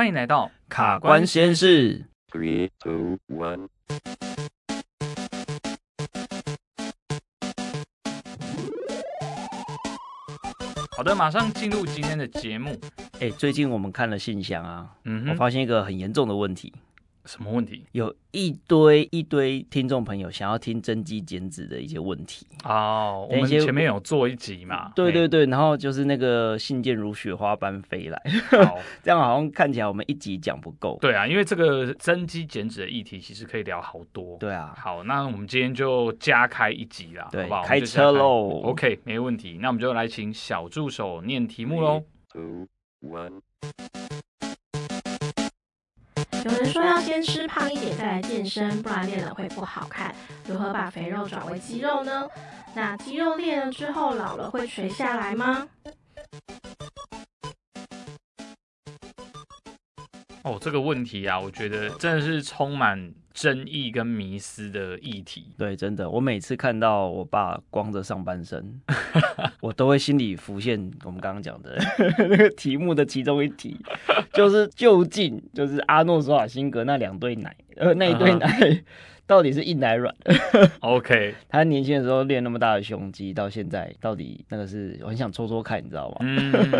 欢迎来到卡关实验室。Three, two, one. 好的，马上进入今天的节目。哎，最近我们看了信箱啊，嗯，我发现一个很严重的问题。什么问题？有一堆一堆听众朋友想要听增肌减脂的一些问题哦。我们前面有做一集嘛？对对对，然后就是那个信件如雪花般飞来，好 这样好像看起来我们一集讲不够。对啊，因为这个增肌减脂的议题其实可以聊好多。对啊，好，那我们今天就加开一集啦，对好不好？开车喽。OK，没问题。那我们就来请小助手念题目喽。Two, one. 有人说要先吃胖一点再来健身，不然练了会不好看。如何把肥肉转为肌肉呢？那肌肉练了之后老了会垂下来吗？哦，这个问题啊，我觉得真的是充满争议跟迷思的议题。对，真的，我每次看到我爸光着上半身，我都会心里浮现我们刚刚讲的 那个题目的其中一题，就是究竟就是阿诺索瓦辛格那两对奶，呃，那一对奶。Uh huh. 到底是硬还是软？OK，他年轻的时候练那么大的胸肌，到现在到底那个是我很想戳戳看，你知道吗？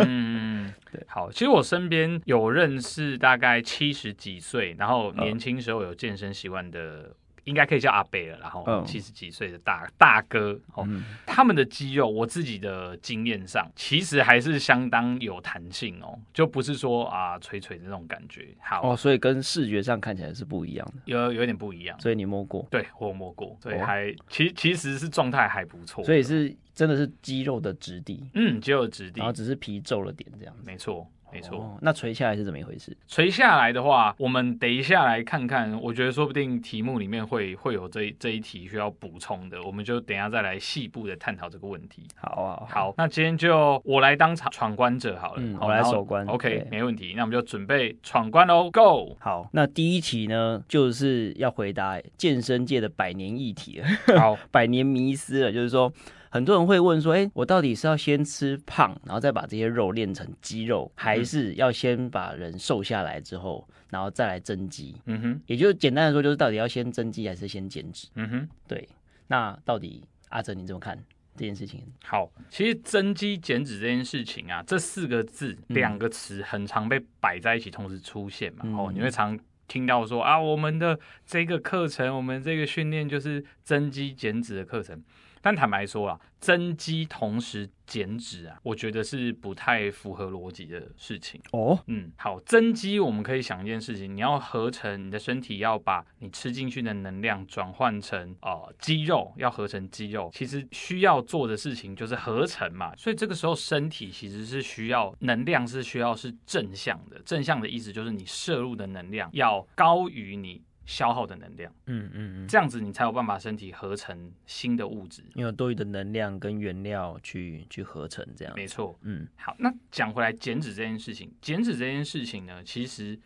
嗯，对，好，其实我身边有认识大概七十几岁，然后年轻时候有健身习惯的。应该可以叫阿贝了，然后七十几岁的大大哥哦，嗯、他们的肌肉，我自己的经验上，其实还是相当有弹性哦，就不是说啊垂垂的那种感觉。好哦，所以跟视觉上看起来是不一样的，有有点不一样。所以你摸过？对，我摸过，所以还、哦、其其实是状态还不错。所以是真的是肌肉的质地，嗯，肌肉的质地，然后只是皮皱了点这样。没错。没错、哦，那垂下来是怎么一回事？垂下来的话，我们等一下来看看。我觉得说不定题目里面会会有这这一题需要补充的，我们就等一下再来细部的探讨这个问题。好啊，好，那今天就我来当场闯关者好了，我来守关。OK，没问题。那我们就准备闯关喽，Go！好，那第一题呢，就是要回答健身界的百年议题了，好，百年迷思了，就是说。很多人会问说：“哎，我到底是要先吃胖，然后再把这些肉练成肌肉，还是要先把人瘦下来之后，然后再来增肌？”嗯哼，也就是简单的说，就是到底要先增肌还是先减脂？嗯哼，对。那到底阿哲你怎么看这件事情？好，其实增肌减脂这件事情啊，这四个字两个词很常被摆在一起，同时出现嘛。嗯、哦，你会常听到说啊，我们的这个课程，我们这个训练就是增肌减脂的课程。但坦白说啊，增肌同时减脂啊，我觉得是不太符合逻辑的事情哦。嗯，好，增肌我们可以想一件事情，你要合成你的身体，要把你吃进去的能量转换成呃肌肉，要合成肌肉，其实需要做的事情就是合成嘛。所以这个时候身体其实是需要能量，是需要是正向的。正向的意思就是你摄入的能量要高于你。消耗的能量，嗯嗯嗯，这样子你才有办法身体合成新的物质，你有多余的能量跟原料去去合成，这样。没错。嗯，好，那讲回来减脂这件事情，减脂这件事情呢，其实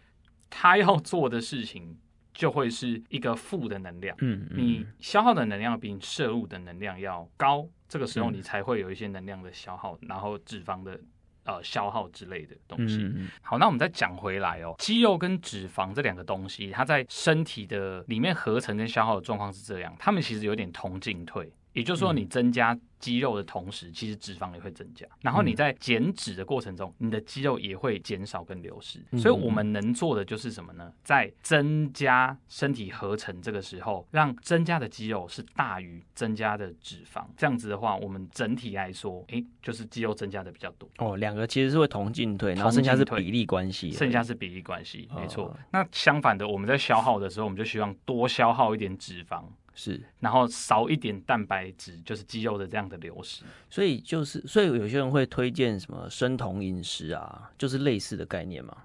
他要做的事情就会是一个负的能量，嗯，嗯，你消耗的能量比你摄入的能量要高，这个时候你才会有一些能量的消耗，然后脂肪的。呃，消耗之类的东西。嗯、好，那我们再讲回来哦，肌肉跟脂肪这两个东西，它在身体的里面合成跟消耗的状况是这样，它们其实有点同进退。也就是说，你增加肌肉的同时，其实脂肪也会增加。然后你在减脂的过程中，你的肌肉也会减少跟流失。所以我们能做的就是什么呢？在增加身体合成这个时候，让增加的肌肉是大于增加的脂肪。这样子的话，我们整体来说，诶，就是肌肉增加的比较多。哦，两个其实是会同进退，然后剩下是比例关系。剩下是比例关系，没错。那相反的，我们在消耗的时候，我们就希望多消耗一点脂肪。是，然后少一点蛋白质，就是肌肉的这样的流失。所以就是，所以有些人会推荐什么生酮饮食啊，就是类似的概念嘛。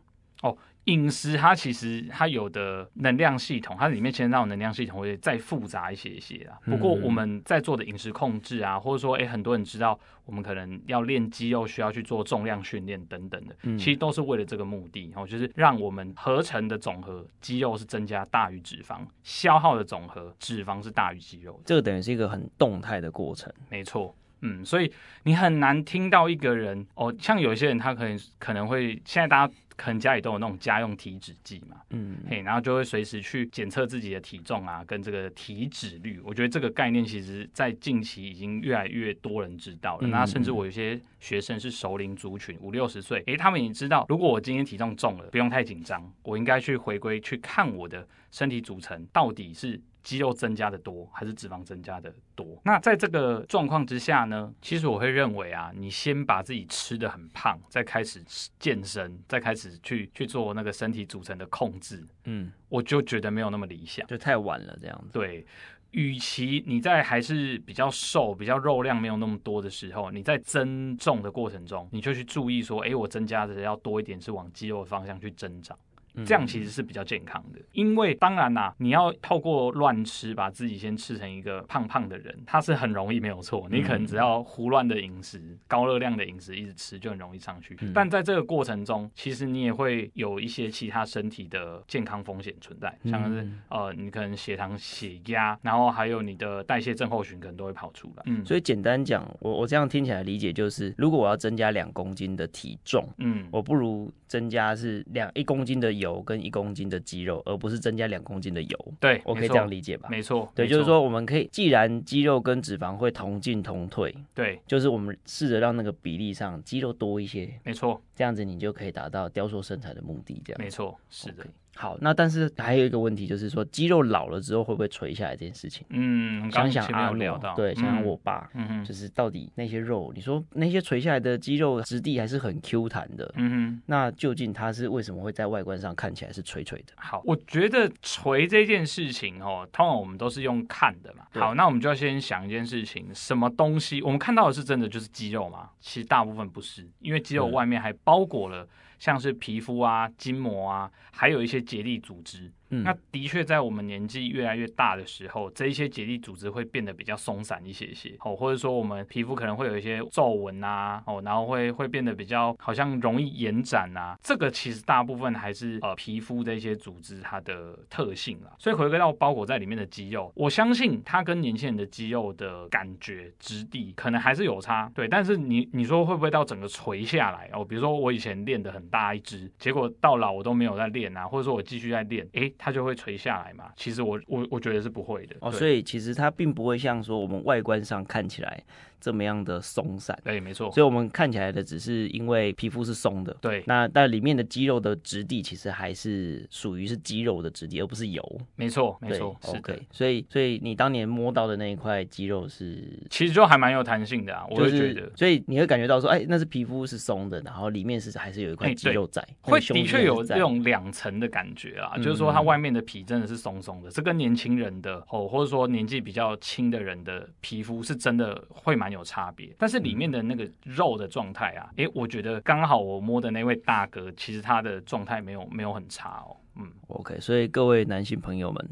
哦。饮食它其实它有的能量系统，它里面牵扯到能量系统会再复杂一些一些啊。不过我们在做的饮食控制啊，或者说诶很多人知道我们可能要练肌肉需要去做重量训练等等的，其实都是为了这个目的，然后就是让我们合成的总和肌肉是增加大于脂肪，消耗的总和脂肪是大于肌肉。这个等于是一个很动态的过程，没错。嗯，所以你很难听到一个人哦，像有些人他可能可能会现在大家。可能家里都有那种家用体脂计嘛，嗯，嘿，然后就会随时去检测自己的体重啊，跟这个体脂率。我觉得这个概念其实，在近期已经越来越多人知道了。嗯、那甚至我有些学生是熟龄族群，五六十岁，诶，他们已经知道，如果我今天体重重了，不用太紧张，我应该去回归去看我的身体组成到底是。肌肉增加的多还是脂肪增加的多？那在这个状况之下呢，其实我会认为啊，你先把自己吃的很胖，再开始健身，再开始去去做那个身体组成的控制，嗯，我就觉得没有那么理想，就太晚了这样子。对，与其你在还是比较瘦、比较肉量没有那么多的时候，你在增重的过程中，你就去注意说，哎，我增加的要多一点，是往肌肉的方向去增长。这样其实是比较健康的，因为当然啦，你要透过乱吃把自己先吃成一个胖胖的人，他是很容易没有错。你可能只要胡乱的饮食、高热量的饮食一直吃，就很容易上去。但在这个过程中，其实你也会有一些其他身体的健康风险存在，像是呃，你可能血糖、血压，然后还有你的代谢症候群可能都会跑出来。嗯，所以简单讲，我我这样听起来理解就是，如果我要增加两公斤的体重，嗯，我不如增加是两一公斤的油跟一公斤的肌肉，而不是增加两公斤的油。对，我可以这样理解吧？没错，对，就是说我们可以，既然肌肉跟脂肪会同进同退，对，就是我们试着让那个比例上肌肉多一些。没错，这样子你就可以达到雕塑身材的目的。这样，没错，是的。Okay. 好，那但是还有一个问题，就是说肌肉老了之后会不会垂下来这件事情？嗯，想想阿诺，对，想想我爸，嗯哼，就是到底那些肉，你说那些垂下来的肌肉质地还是很 Q 弹的，嗯哼，那究竟它是为什么会在外观上看起来是垂垂的？好，我觉得垂这件事情哦，通常我们都是用看的嘛。好，那我们就要先想一件事情，什么东西我们看到的是真的就是肌肉吗？其实大部分不是，因为肌肉外面还包裹了。像是皮肤啊、筋膜啊，还有一些结缔组织。嗯，那的确在我们年纪越来越大的时候，这一些结缔组织会变得比较松散一些些，哦，或者说我们皮肤可能会有一些皱纹啊，哦，然后会会变得比较好像容易延展啊，这个其实大部分还是呃皮肤的一些组织它的特性啊。所以回归到包裹在里面的肌肉，我相信它跟年轻人的肌肉的感觉质地可能还是有差，对。但是你你说会不会到整个垂下来哦？比如说我以前练的很大一只，结果到老我都没有在练啊，或者说我继续在练，诶。它就会垂下来嘛？其实我我我觉得是不会的哦，所以其实它并不会像说我们外观上看起来这么样的松散。对，没错。所以我们看起来的只是因为皮肤是松的。对。那但里面的肌肉的质地其实还是属于是肌肉的质地，而不是油。没错，没错。OK。所以所以你当年摸到的那一块肌肉是，其实就还蛮有弹性的啊，我会觉得。所以你会感觉到说，哎，那是皮肤是松的，然后里面是还是有一块肌肉在，会的确有这种两层的感觉啊，就是说它外面的。皮真的是松松的，这跟年轻人的哦，或者说年纪比较轻的人的皮肤是真的会蛮有差别。但是里面的那个肉的状态啊，诶，我觉得刚好我摸的那位大哥，其实他的状态没有没有很差哦。嗯，OK，所以各位男性朋友们，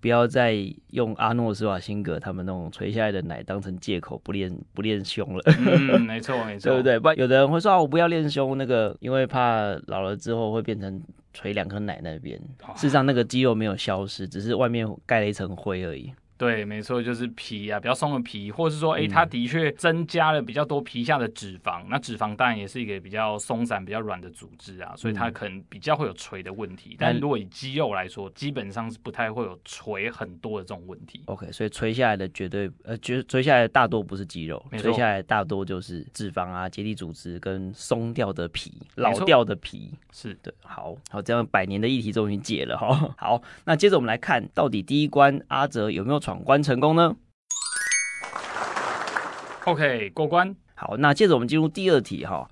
不要再用阿诺斯瓦辛格他们那种垂下来的奶当成借口不练不练胸了。嗯，没错没错，对不对？不然有的人会说啊，我不要练胸，那个因为怕老了之后会变成。垂两颗奶那边，事实上那个肌肉没有消失，只是外面盖了一层灰而已。对，没错，就是皮啊，比较松的皮，或者是说，哎、欸，它的确增加了比较多皮下的脂肪。嗯、那脂肪当然也是一个比较松散、比较软的组织啊，所以它可能比较会有垂的问题。嗯、但如果以肌肉来说，基本上是不太会有垂很多的这种问题。OK，所以垂下来的绝对呃，绝垂下来的大多不是肌肉，垂下来的大多就是脂肪啊、结缔组织跟松掉的皮、老掉的皮。是的，好好，这样百年的议题终于解了哈。好，那接着我们来看到底第一关阿哲有没有闯关成功呢？OK，过关。好，那接着我们进入第二题哈。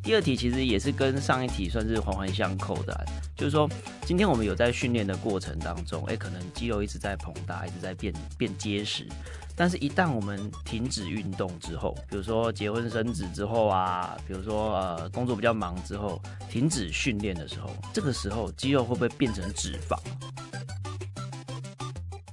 第二题其实也是跟上一题算是环环相扣的，就是说，今天我们有在训练的过程当中，哎，可能肌肉一直在膨大，一直在变变结实，但是一旦我们停止运动之后，比如说结婚生子之后啊，比如说呃工作比较忙之后，停止训练的时候，这个时候肌肉会不会变成脂肪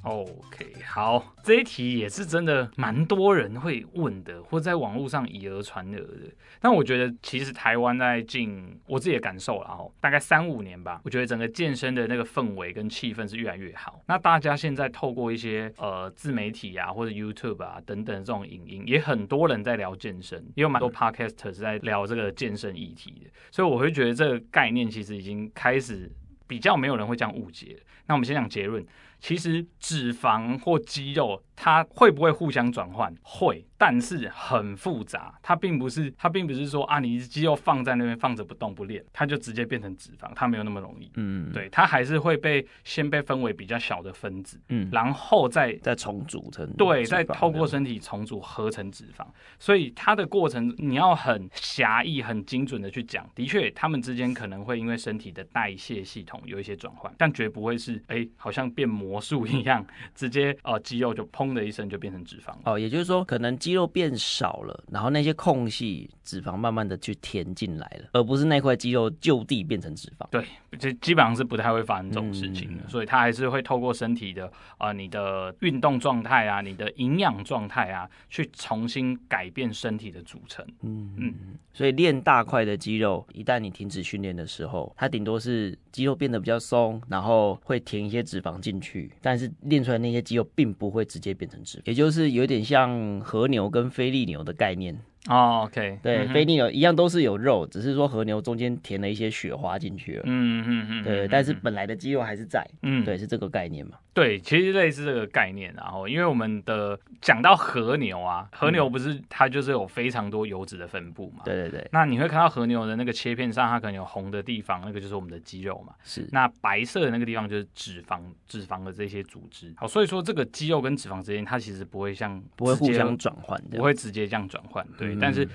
？OK。好，这一题也是真的蛮多人会问的，或在网络上以讹传讹的。但我觉得，其实台湾在近我自己的感受啦，哦，大概三五年吧，我觉得整个健身的那个氛围跟气氛是越来越好。那大家现在透过一些呃自媒体啊，或者 YouTube 啊等等这种影音，也很多人在聊健身，也有蛮多 Podcaster 是在聊这个健身议题的。所以我会觉得这个概念其实已经开始比较没有人会这样误解。那我们先讲结论，其实脂肪或肌肉它会不会互相转换？会。但是很复杂，它并不是，它并不是说啊，你肌肉放在那边放着不动不练，它就直接变成脂肪，它没有那么容易。嗯，对，它还是会被先被分为比较小的分子，嗯，然后再再重组成，对，再透过身体重组合成脂肪。所以它的过程你要很狭义、很精准的去讲。的确，它们之间可能会因为身体的代谢系统有一些转换，但绝不会是哎、欸，好像变魔术一样，直接呃肌肉就砰砰的一声就变成脂肪。哦，也就是说，可能肌肉变少了，然后那些空隙脂肪慢慢的去填进来了，而不是那块肌肉就地变成脂肪。对，这基本上是不太会发生这种事情的，嗯、所以它还是会透过身体的啊、呃，你的运动状态啊，你的营养状态啊，去重新改变身体的组成。嗯嗯，所以练大块的肌肉，一旦你停止训练的时候，它顶多是肌肉变得比较松，然后会填一些脂肪进去，但是练出来那些肌肉并不会直接变成脂肪，也就是有点像和牛跟菲力牛的概念。哦、oh，OK，对，非利牛一样都是有肉，只是说和牛中间填了一些雪花进去了。嗯嗯嗯，对，但是本来的肌肉还是在。嗯，对，是这个概念嘛？对，其实类似这个概念。然后，因为我们的讲到和牛啊，和牛不是它就是有非常多油脂的分布嘛？对对对。那你会看到和牛的那个切片上，它可能有红的地方，那个就是我们的肌肉嘛。是。那白色的那个地方就是脂肪，脂肪的这些组织。好，所以说这个肌肉跟脂肪之间，它其实不会像不会互相转换，不会直接这样转换。对，嗯、但是。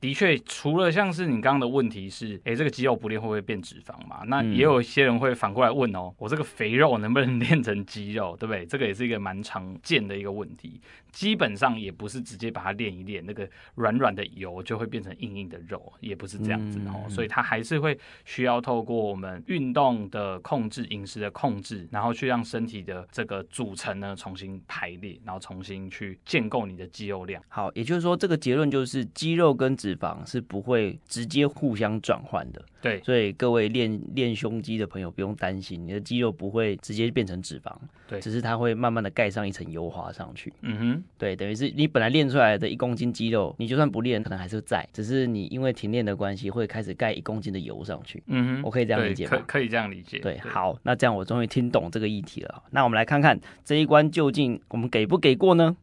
的确，除了像是你刚刚的问题是，哎，这个肌肉不练会不会变脂肪嘛？那也有一些人会反过来问哦，我这个肥肉能不能 练成肌肉，对不对？这个也是一个蛮常见的一个问题。基本上也不是直接把它练一练，那个软软的油就会变成硬硬的肉，也不是这样子哦。所以它还是会需要透过我们运动的控制、饮食的控制，然后去让身体的这个组成呢重新排列，然后重新去建构你的肌肉量。好，也就是说，这个结论就是肌肉跟脂肪是不会直接互相转换的。对，所以各位练练胸肌的朋友不用担心，你的肌肉不会直接变成脂肪，对，只是它会慢慢的盖上一层油滑上去。嗯哼，对，等于是你本来练出来的一公斤肌肉，你就算不练，可能还是在，只是你因为停练的关系，会开始盖一公斤的油上去。嗯哼，我可以这样理解吗？可可以这样理解。对，对好，那这样我终于听懂这个议题了。那我们来看看这一关究竟我们给不给过呢？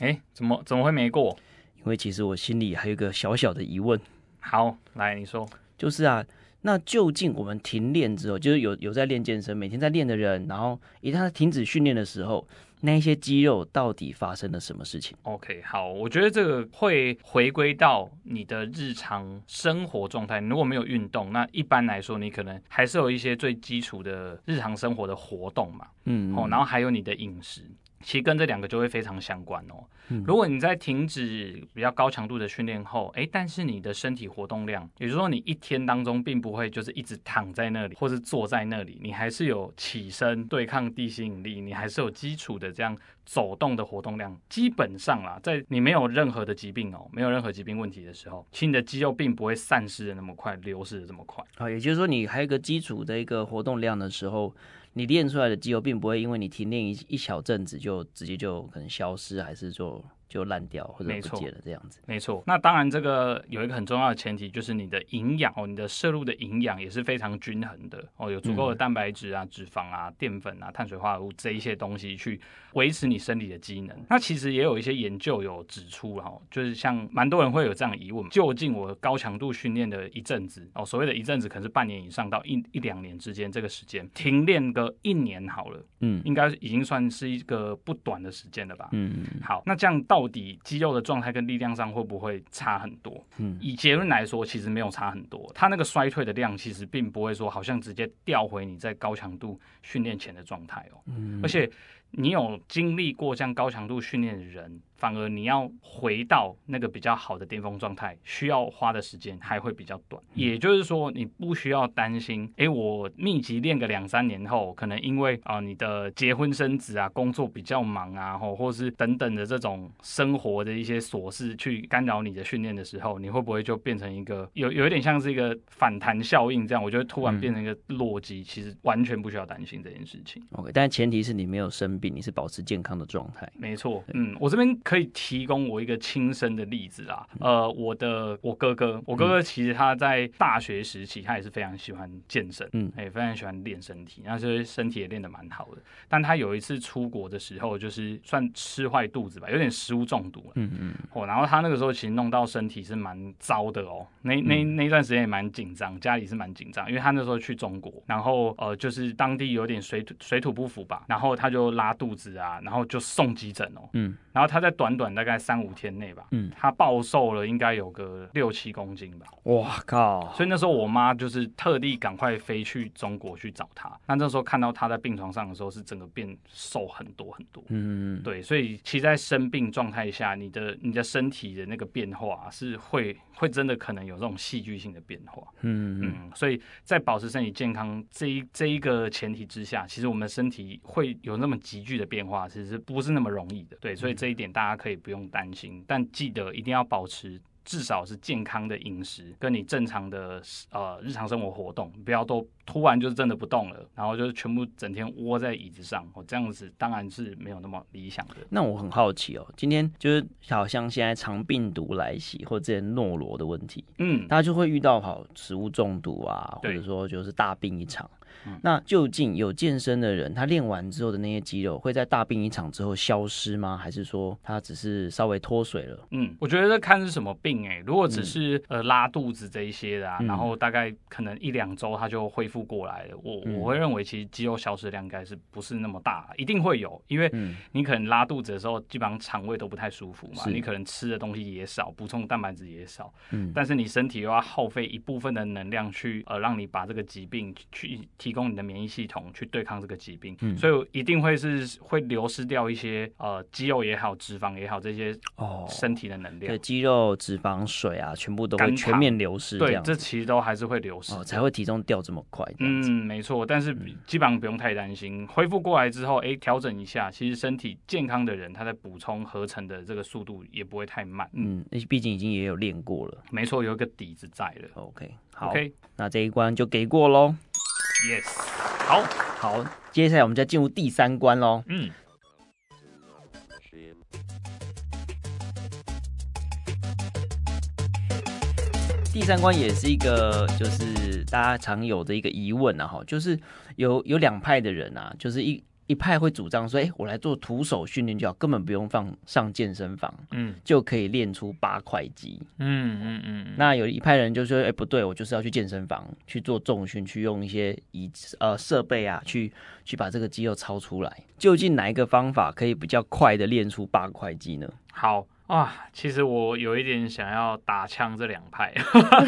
哎，怎么怎么会没过？因为其实我心里还有一个小小的疑问。好，来你说，就是啊。那究竟我们停练之后，就是有有在练健身，每天在练的人，然后一旦他停止训练的时候，那一些肌肉到底发生了什么事情？OK，好，我觉得这个会回归到你的日常生活状态。如果没有运动，那一般来说，你可能还是有一些最基础的日常生活的活动嘛，嗯，哦，然后还有你的饮食。其实跟这两个就会非常相关哦。如果你在停止比较高强度的训练后，哎，但是你的身体活动量，也就是说你一天当中并不会就是一直躺在那里或是坐在那里，你还是有起身对抗地心引力，你还是有基础的这样走动的活动量。基本上啦，在你没有任何的疾病哦，没有任何疾病问题的时候，其实你的肌肉并不会散失的那么快，流失的这么快。啊，也就是说你还有一个基础的一个活动量的时候。你练出来的肌肉并不会因为你停练一一小阵子就直接就可能消失，还是说就烂掉或者不见了这样子。没错，那当然这个有一个很重要的前提，就是你的营养哦，你的摄入的营养也是非常均衡的哦，有足够的蛋白质啊、脂肪啊、淀粉啊、碳水化合物这一些东西去维持你身体的机能。那其实也有一些研究有指出哈，就是像蛮多人会有这样的疑问，究竟我高强度训练的一阵子哦，所谓的一阵子可能是半年以上到一一两年之间这个时间，停练个一年好了，嗯，应该已经算是一个不短的时间了吧？嗯，好，那这样到。到底肌肉的状态跟力量上会不会差很多？嗯，以结论来说，其实没有差很多。它那个衰退的量其实并不会说好像直接调回你在高强度训练前的状态哦。嗯，而且你有经历过这样高强度训练的人，反而你要回到那个比较好的巅峰状态，需要花的时间还会比较短。也就是说，你不需要担心，哎，我密集练个两三年后，可能因为啊、呃、你的结婚生子啊，工作比较忙啊，或或是等等的这种生活的一些琐事去干扰你的训练的时候，你会不会就变成一个有有一点像是一个反弹效应这样？我觉得突然变成一个弱鸡，其实完全不需要担心这件事情。OK，但前提是你没有生病，你是保持健康的状态。没错，嗯，我这边可以提供我一个亲身的例子啊，呃，我的我哥哥，我哥哥其实他在大学时期，他也是非常喜欢健身，嗯，也非常喜欢练身体，然后就是身体也练得蛮好的。但他有一次出国的时候，就是算吃坏肚子吧，有点食物中毒了，嗯嗯，哦，然后他那个时候其实弄到身体是蛮糟的哦，那那那段时间也蛮紧张，家里是蛮紧张，因为他那时候去中国，然后呃，就是当地有点水土水土不服吧，然后他就拉肚子啊，然后就送急诊哦，嗯，然后他在短短大概三五天内吧，嗯，他暴瘦了应该有个六七公斤吧，哇靠！所以那时候我妈就是特地赶快飞去中国去找他，那那时候看到他在病床上的时候，是整个变瘦很多很多，嗯，对，所以其实，在生病状态下，你的你的身体的那个变化是会会真的可能有这种戏剧性的变化，嗯嗯，所以在保持身体健康这一这一个前提之下，其实我们的身体会有那么急剧的变化，其实不是那么容易的，对，所以这这一点大家可以不用担心，但记得一定要保持。至少是健康的饮食，跟你正常的呃日常生活活动，不要都突然就是真的不动了，然后就是全部整天窝在椅子上，我这样子当然是没有那么理想的。那我很好奇哦，今天就是好像现在肠病毒来袭，或者这些诺罗的问题，嗯，大家就会遇到好食物中毒啊，或者说就是大病一场。那究竟有健身的人，他练完之后的那些肌肉会在大病一场之后消失吗？还是说他只是稍微脱水了？嗯，我觉得这看是什么病哎、欸。如果只是、嗯、呃拉肚子这一些的啊，然后大概可能一两周它就恢复过来了。我我会认为其实肌肉消失量应该是不是那么大，一定会有，因为你可能拉肚子的时候基本上肠胃都不太舒服嘛，你可能吃的东西也少，补充蛋白质也少，嗯，但是你身体又要耗费一部分的能量去呃让你把这个疾病去提供你的免疫系统去对抗这个疾病，嗯、所以一定会是会流失掉一些呃肌肉也好、脂肪也好这些哦身体的能量。对，肌肉、脂肪、水啊，全部都会全面流失。对，这其实都还是会流失，哦，才会体重掉这么快。嗯，没错。但是基本上不用太担心，恢复过来之后，哎，调整一下，其实身体健康的人，他在补充合成的这个速度也不会太慢。嗯，毕竟已经也有练过了。没错，有一个底子在了。OK，好，okay. 那这一关就给过喽。Yes，好，好，接下来我们就要进入第三关喽。嗯，第三关也是一个，就是大家常有的一个疑问啊，哈，就是有有两派的人啊，就是一。一派会主张说：“哎、欸，我来做徒手训练就好，根本不用放上健身房，嗯，就可以练出八块肌。嗯”嗯嗯嗯。那有一派人就说：“哎、欸，不对，我就是要去健身房去做重训，去用一些仪呃设备啊，去去把这个肌肉操出来。究竟哪一个方法可以比较快的练出八块肌呢？”好。啊，其实我有一点想要打枪这两派，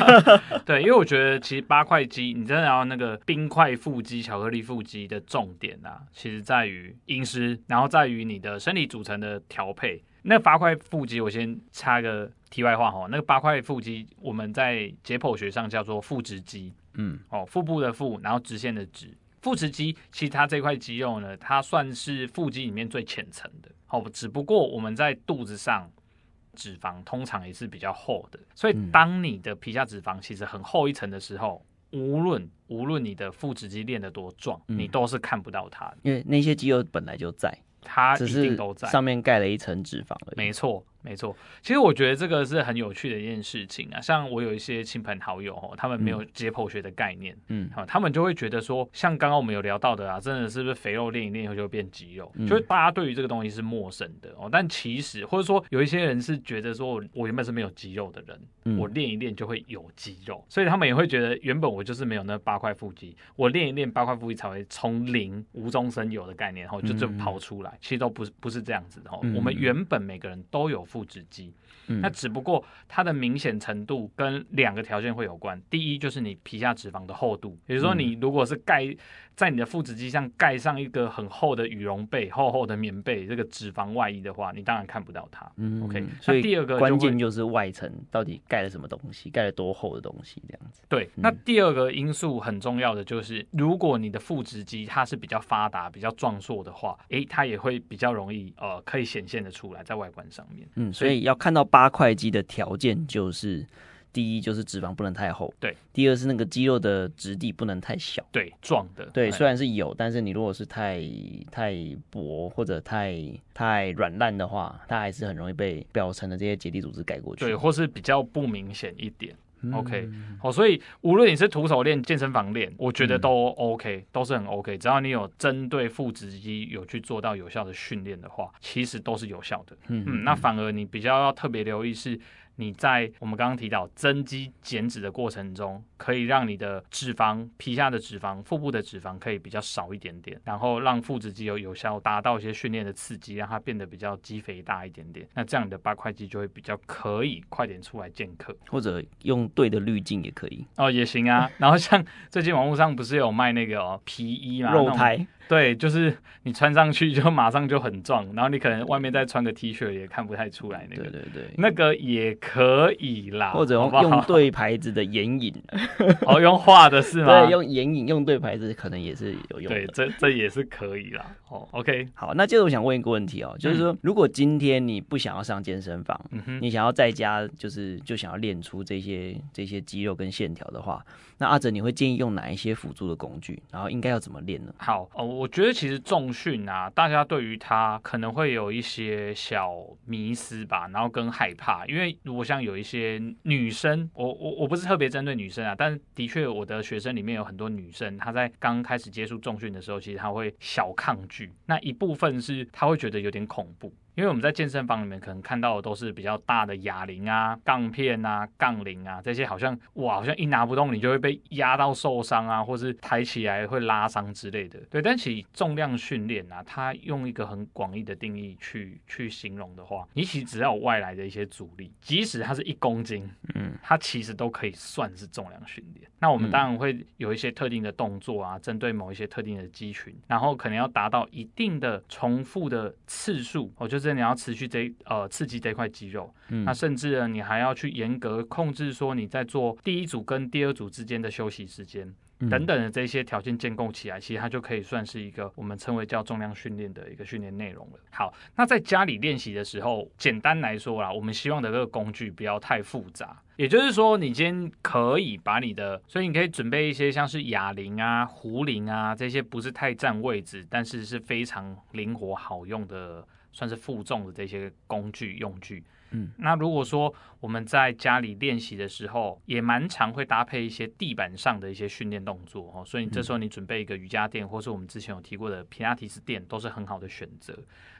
对，因为我觉得其实八块肌，你真的要那个冰块腹肌、巧克力腹肌的重点啊，其实在于饮食，然后在于你的身体组成的调配。那八块腹肌，我先插个题外话哈，那个八块腹肌我们在解剖学上叫做腹直肌，嗯，哦，腹部的腹，然后直线的直，腹直肌，其实它这块肌肉呢，它算是腹肌里面最浅层的，哦，只不过我们在肚子上。脂肪通常也是比较厚的，所以当你的皮下脂肪其实很厚一层的时候，无论无论你的腹直肌练得多壮，你都是看不到它的，因为那些肌肉本来就在，它一定都在，上面盖了一层脂肪而已。没错。没错，其实我觉得这个是很有趣的一件事情啊。像我有一些亲朋好友哦，他们没有解剖学的概念，嗯，他们就会觉得说，像刚刚我们有聊到的啊，真的是不是肥肉练一练以后就会变肌肉？嗯，就是大家对于这个东西是陌生的哦。但其实或者说有一些人是觉得说，我原本是没有肌肉的人，嗯，我练一练就会有肌肉，所以他们也会觉得原本我就是没有那八块腹肌，我练一练八块腹肌才会从零无中生有的概念，然后就就跑出来。其实都不是不是这样子的哦。我们原本每个人都有复制机。嗯、那只不过它的明显程度跟两个条件会有关。第一就是你皮下脂肪的厚度，比如说你如果是盖在你的腹直肌上盖上一个很厚的羽绒被、厚厚的棉被，这个脂肪外衣的话，你当然看不到它。嗯，OK。所以第二个关键就是外层到底盖了什么东西，盖了多厚的东西，这样子。对，那第二个因素很重要的就是，如果你的腹直肌它是比较发达、比较壮硕的话，诶，它也会比较容易呃，可以显现的出来在外观上面。嗯，所以要看到八块肌的条件就是。第一就是脂肪不能太厚，对。第二是那个肌肉的质地不能太小，对，壮的。对，虽然是有，但是你如果是太太薄或者太太软烂的话，它还是很容易被表层的这些结缔组织盖过去。对，或是比较不明显一点。嗯、OK，好，所以无论你是徒手练、健身房练，我觉得都 OK，、嗯、都是很 OK。只要你有针对腹直肌有去做到有效的训练的话，其实都是有效的。嗯嗯，那反而你比较要特别留意是。你在我们刚刚提到增肌减脂的过程中，可以让你的脂肪、皮下的脂肪、腹部的脂肪可以比较少一点点，然后让腹直肌有有效达到一些训练的刺激，让它变得比较肌肥大一点点。那这样你的八块肌就会比较可以快点出来见客，或者用对的滤镜也可以哦，也行啊。然后像 最近网络上不是有卖那个、哦、皮衣嘛，肉胎。对，就是你穿上去就马上就很壮，然后你可能外面再穿个 T 恤也看不太出来那个。对对对，那个也可以啦，或者用用对牌子的眼影，哦，用画的是 吗？对，用眼影用对牌子可能也是有用的。对，这这也是可以啦。哦，OK，好，那接着我想问一个问题哦，就是说，如果今天你不想要上健身房，嗯、你想要在家，就是就想要练出这些这些肌肉跟线条的话，那阿哲你会建议用哪一些辅助的工具？然后应该要怎么练呢？好，哦，我觉得其实重训啊，大家对于它可能会有一些小迷思吧，然后跟害怕，因为如果像有一些女生，我我我不是特别针对女生啊，但的确我的学生里面有很多女生，她在刚开始接触重训的时候，其实她会小抗拒。那一部分是她会觉得有点恐怖。因为我们在健身房里面可能看到的都是比较大的哑铃啊、杠片啊、杠铃啊这些，好像哇，好像一拿不动你就会被压到受伤啊，或是抬起来会拉伤之类的。对，但其实重量训练啊，它用一个很广义的定义去去形容的话，你其实只要有外来的一些阻力，即使它是一公斤，嗯，它其实都可以算是重量训练。那我们当然会有一些特定的动作啊，针对某一些特定的肌群，然后可能要达到一定的重复的次数，我就是。你要持续这呃刺激这块肌肉，嗯，那甚至呢，你还要去严格控制说你在做第一组跟第二组之间的休息时间，嗯，等等的这些条件建构起来，其实它就可以算是一个我们称为叫重量训练的一个训练内容了。好，那在家里练习的时候，简单来说啦，我们希望的这个工具不要太复杂，也就是说，你今天可以把你的，所以你可以准备一些像是哑铃啊、壶铃啊这些不是太占位置，但是是非常灵活好用的。算是负重的这些工具用具，嗯，那如果说我们在家里练习的时候，也蛮常会搭配一些地板上的一些训练动作哦，所以这时候你准备一个瑜伽垫，或是我们之前有提过的皮拉提斯垫，都是很好的选择。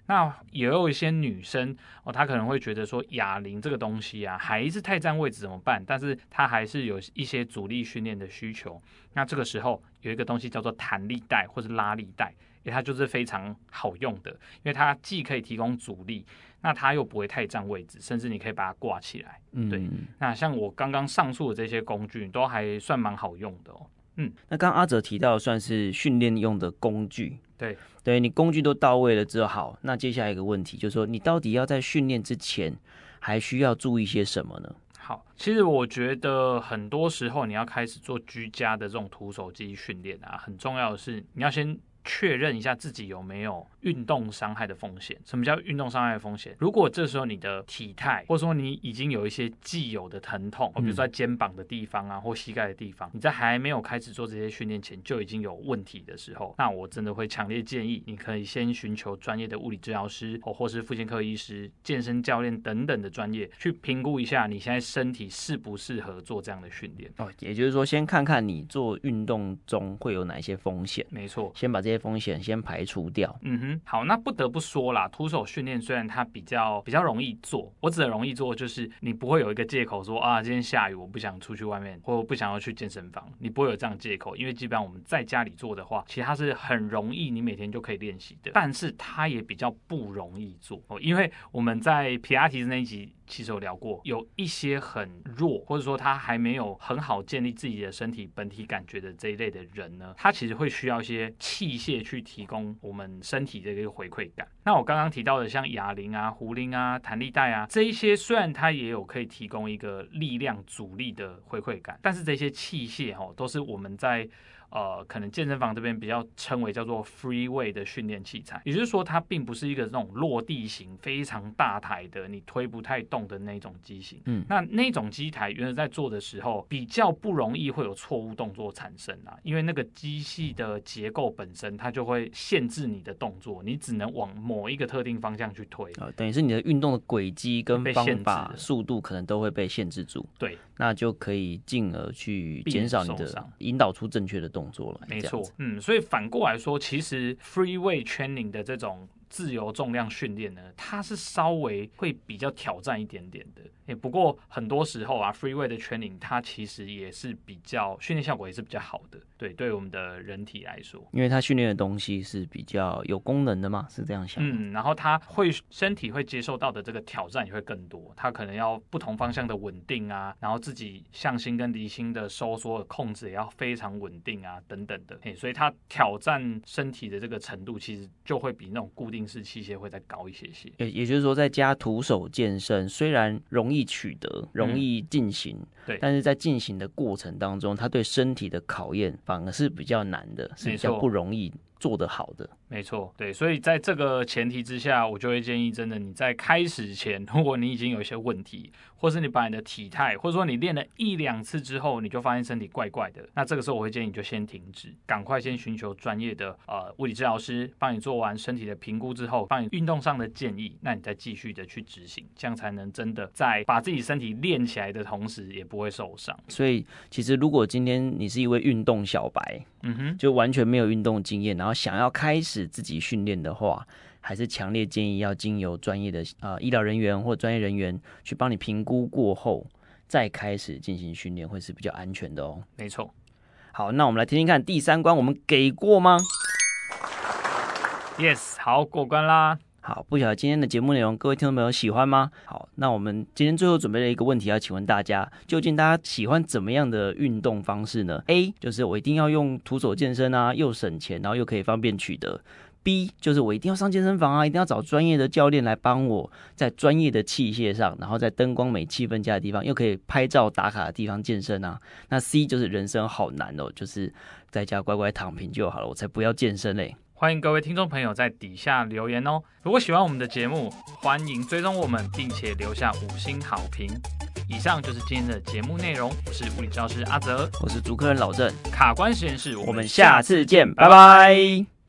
那也有一些女生哦，她可能会觉得说哑铃这个东西啊，还是太占位置怎么办？但是她还是有一些阻力训练的需求。那这个时候有一个东西叫做弹力带或是拉力带。因为它就是非常好用的，因为它既可以提供阻力，那它又不会太占位置，甚至你可以把它挂起来。嗯，对。那像我刚刚上述的这些工具，都还算蛮好用的哦。嗯，那刚刚阿哲提到算是训练用的工具，对，对你工具都到位了之后，好，那接下来一个问题就是说，你到底要在训练之前还需要注意些什么呢？好，其实我觉得很多时候你要开始做居家的这种徒手肌训练啊，很重要的是你要先。确认一下自己有没有运动伤害的风险。什么叫运动伤害的风险？如果这时候你的体态，或者说你已经有一些既有的疼痛，比如说在肩膀的地方啊，或膝盖的地方，你在还没有开始做这些训练前就已经有问题的时候，那我真的会强烈建议你可以先寻求专业的物理治疗师，或或是复健科医师、健身教练等等的专业去评估一下你现在身体适不适合做这样的训练。哦，也就是说，先看看你做运动中会有哪些风险。没错，先把这些风险先排除掉，嗯哼，好，那不得不说啦，徒手训练虽然它比较比较容易做，我指的容易做就是你不会有一个借口说啊，今天下雨我不想出去外面，或不想要去健身房，你不会有这样借口，因为基本上我们在家里做的话，其实它是很容易，你每天就可以练习的，但是它也比较不容易做哦，因为我们在皮亚提斯那一集。其实有聊过，有一些很弱，或者说他还没有很好建立自己的身体本体感觉的这一类的人呢，他其实会需要一些器械去提供我们身体的一个回馈感。那我刚刚提到的像哑铃啊、壶铃啊、弹力带啊这一些，虽然它也有可以提供一个力量阻力的回馈感，但是这些器械哦，都是我们在。呃，可能健身房这边比较称为叫做 free weight 的训练器材，也就是说，它并不是一个那种落地型非常大台的，你推不太动的那种机型。嗯，那那种机台原来在做的时候比较不容易会有错误动作产生啊，因为那个机器的结构本身它就会限制你的动作，你只能往某一个特定方向去推。呃，等于是你的运动的轨迹跟方法、速度可能都会被限制住。对，那就可以进而去减少你的引导出正确的动作。动作了，没错，嗯，所以反过来说，其实 free way training 的这种自由重量训练呢，它是稍微会比较挑战一点点的。也不过很多时候啊，free weight 的 training 它其实也是比较训练效果也是比较好的。对，对我们的人体来说，因为它训练的东西是比较有功能的嘛，是这样想。嗯，然后它会身体会接受到的这个挑战也会更多，它可能要不同方向的稳定啊，然后自己向心跟离心的收缩的控制也要非常稳定啊，等等的。嘿，所以它挑战身体的这个程度，其实就会比那种固定式器械会再高一些些。也也就是说，在家徒手健身虽然容易。取得容易进行，嗯，对，但是在进行的过程当中，它对身体的考验反而是比较难的，是比较不容易做得好的。没错，对，所以在这个前提之下，我就会建议，真的你在开始前，如果你已经有一些问题，或是你把你的体态，或者说你练了一两次之后，你就发现身体怪怪的，那这个时候我会建议你就先停止，赶快先寻求专业的呃物理治疗师，帮你做完身体的评估之后，帮你运动上的建议，那你再继续的去执行，这样才能真的在把自己身体练起来的同时，也不会受伤。所以其实如果今天你是一位运动小白，嗯哼，就完全没有运动经验，然后想要开始。自己训练的话，还是强烈建议要经由专业的啊、呃、医疗人员或专业人员去帮你评估过后，再开始进行训练，会是比较安全的哦。没错。好，那我们来听听看第三关，我们给过吗？Yes，好，过关啦。好，不晓得今天的节目内容，各位听众朋友喜欢吗？好，那我们今天最后准备了一个问题要请问大家，究竟大家喜欢怎么样的运动方式呢？A 就是我一定要用徒手健身啊，又省钱，然后又可以方便取得。B 就是我一定要上健身房啊，一定要找专业的教练来帮我，在专业的器械上，然后在灯光美、气氛佳的地方，又可以拍照打卡的地方健身啊。那 C 就是人生好难哦，就是在家乖乖躺平就好了，我才不要健身嘞。欢迎各位听众朋友在底下留言哦！如果喜欢我们的节目，欢迎追踪我们，并且留下五星好评。以上就是今天的节目内容。我是物理教师阿泽，我是主科人老郑，卡关实验室，我们下次见，拜拜。